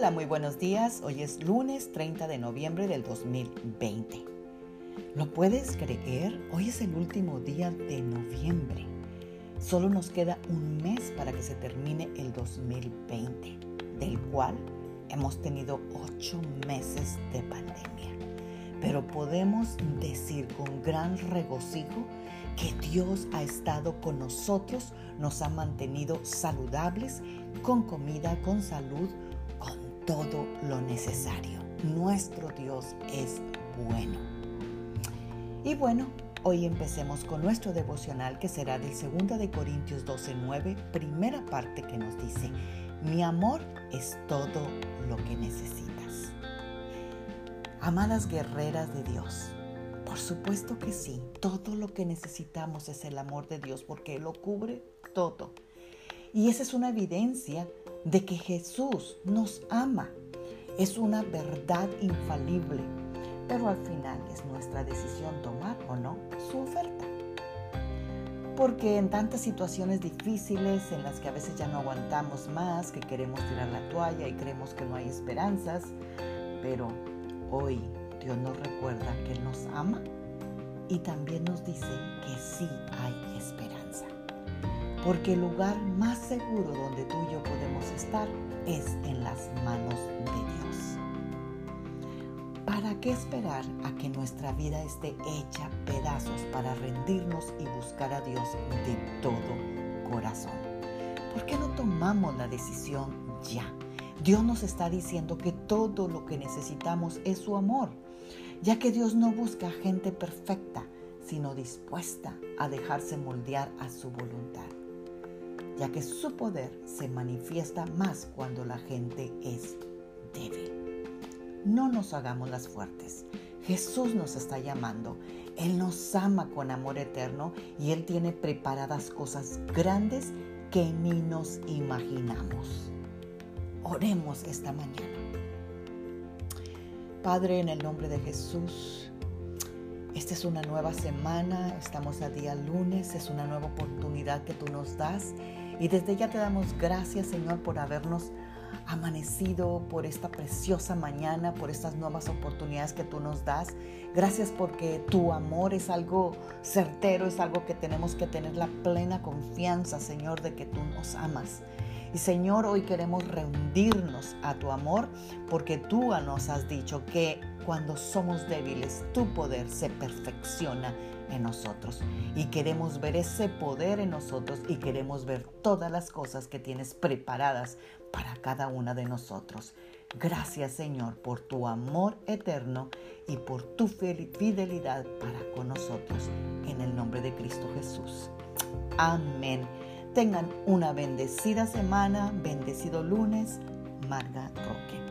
Hola, muy buenos días. Hoy es lunes 30 de noviembre del 2020. ¿Lo puedes creer? Hoy es el último día de noviembre. Solo nos queda un mes para que se termine el 2020, del cual hemos tenido ocho meses de pandemia. Pero podemos decir con gran regocijo que Dios ha estado con nosotros, nos ha mantenido saludables, con comida, con salud, todo lo necesario. Nuestro Dios es bueno. Y bueno, hoy empecemos con nuestro devocional que será del 2 de Corintios 12:9, primera parte que nos dice, "Mi amor es todo lo que necesitas." Amadas guerreras de Dios, por supuesto que sí, todo lo que necesitamos es el amor de Dios porque Él lo cubre todo. Y esa es una evidencia de que Jesús nos ama. Es una verdad infalible, pero al final es nuestra decisión tomar o no su oferta. Porque en tantas situaciones difíciles en las que a veces ya no aguantamos más, que queremos tirar la toalla y creemos que no hay esperanzas, pero hoy Dios nos recuerda que nos ama y también nos dice que sí hay esperanza porque el lugar más seguro donde tú y yo podemos estar es en las manos de Dios. ¿Para qué esperar a que nuestra vida esté hecha pedazos para rendirnos y buscar a Dios de todo corazón? ¿Por qué no tomamos la decisión ya? Dios nos está diciendo que todo lo que necesitamos es su amor, ya que Dios no busca gente perfecta, sino dispuesta a dejarse moldear a su voluntad ya que su poder se manifiesta más cuando la gente es débil. No nos hagamos las fuertes. Jesús nos está llamando. Él nos ama con amor eterno y Él tiene preparadas cosas grandes que ni nos imaginamos. Oremos esta mañana. Padre, en el nombre de Jesús, esta es una nueva semana, estamos a día lunes, es una nueva oportunidad que tú nos das y desde ya te damos gracias, Señor, por habernos amanecido, por esta preciosa mañana, por estas nuevas oportunidades que tú nos das. Gracias porque tu amor es algo certero, es algo que tenemos que tener la plena confianza, Señor, de que tú nos amas. Y Señor, hoy queremos rendirnos a tu amor porque tú nos has dicho que cuando somos débiles, tu poder se perfecciona en nosotros. Y queremos ver ese poder en nosotros y queremos ver todas las cosas que tienes preparadas para cada una de nosotros. Gracias Señor por tu amor eterno y por tu fidelidad para con nosotros. En el nombre de Cristo Jesús. Amén. Tengan una bendecida semana, bendecido lunes. Marga Roque.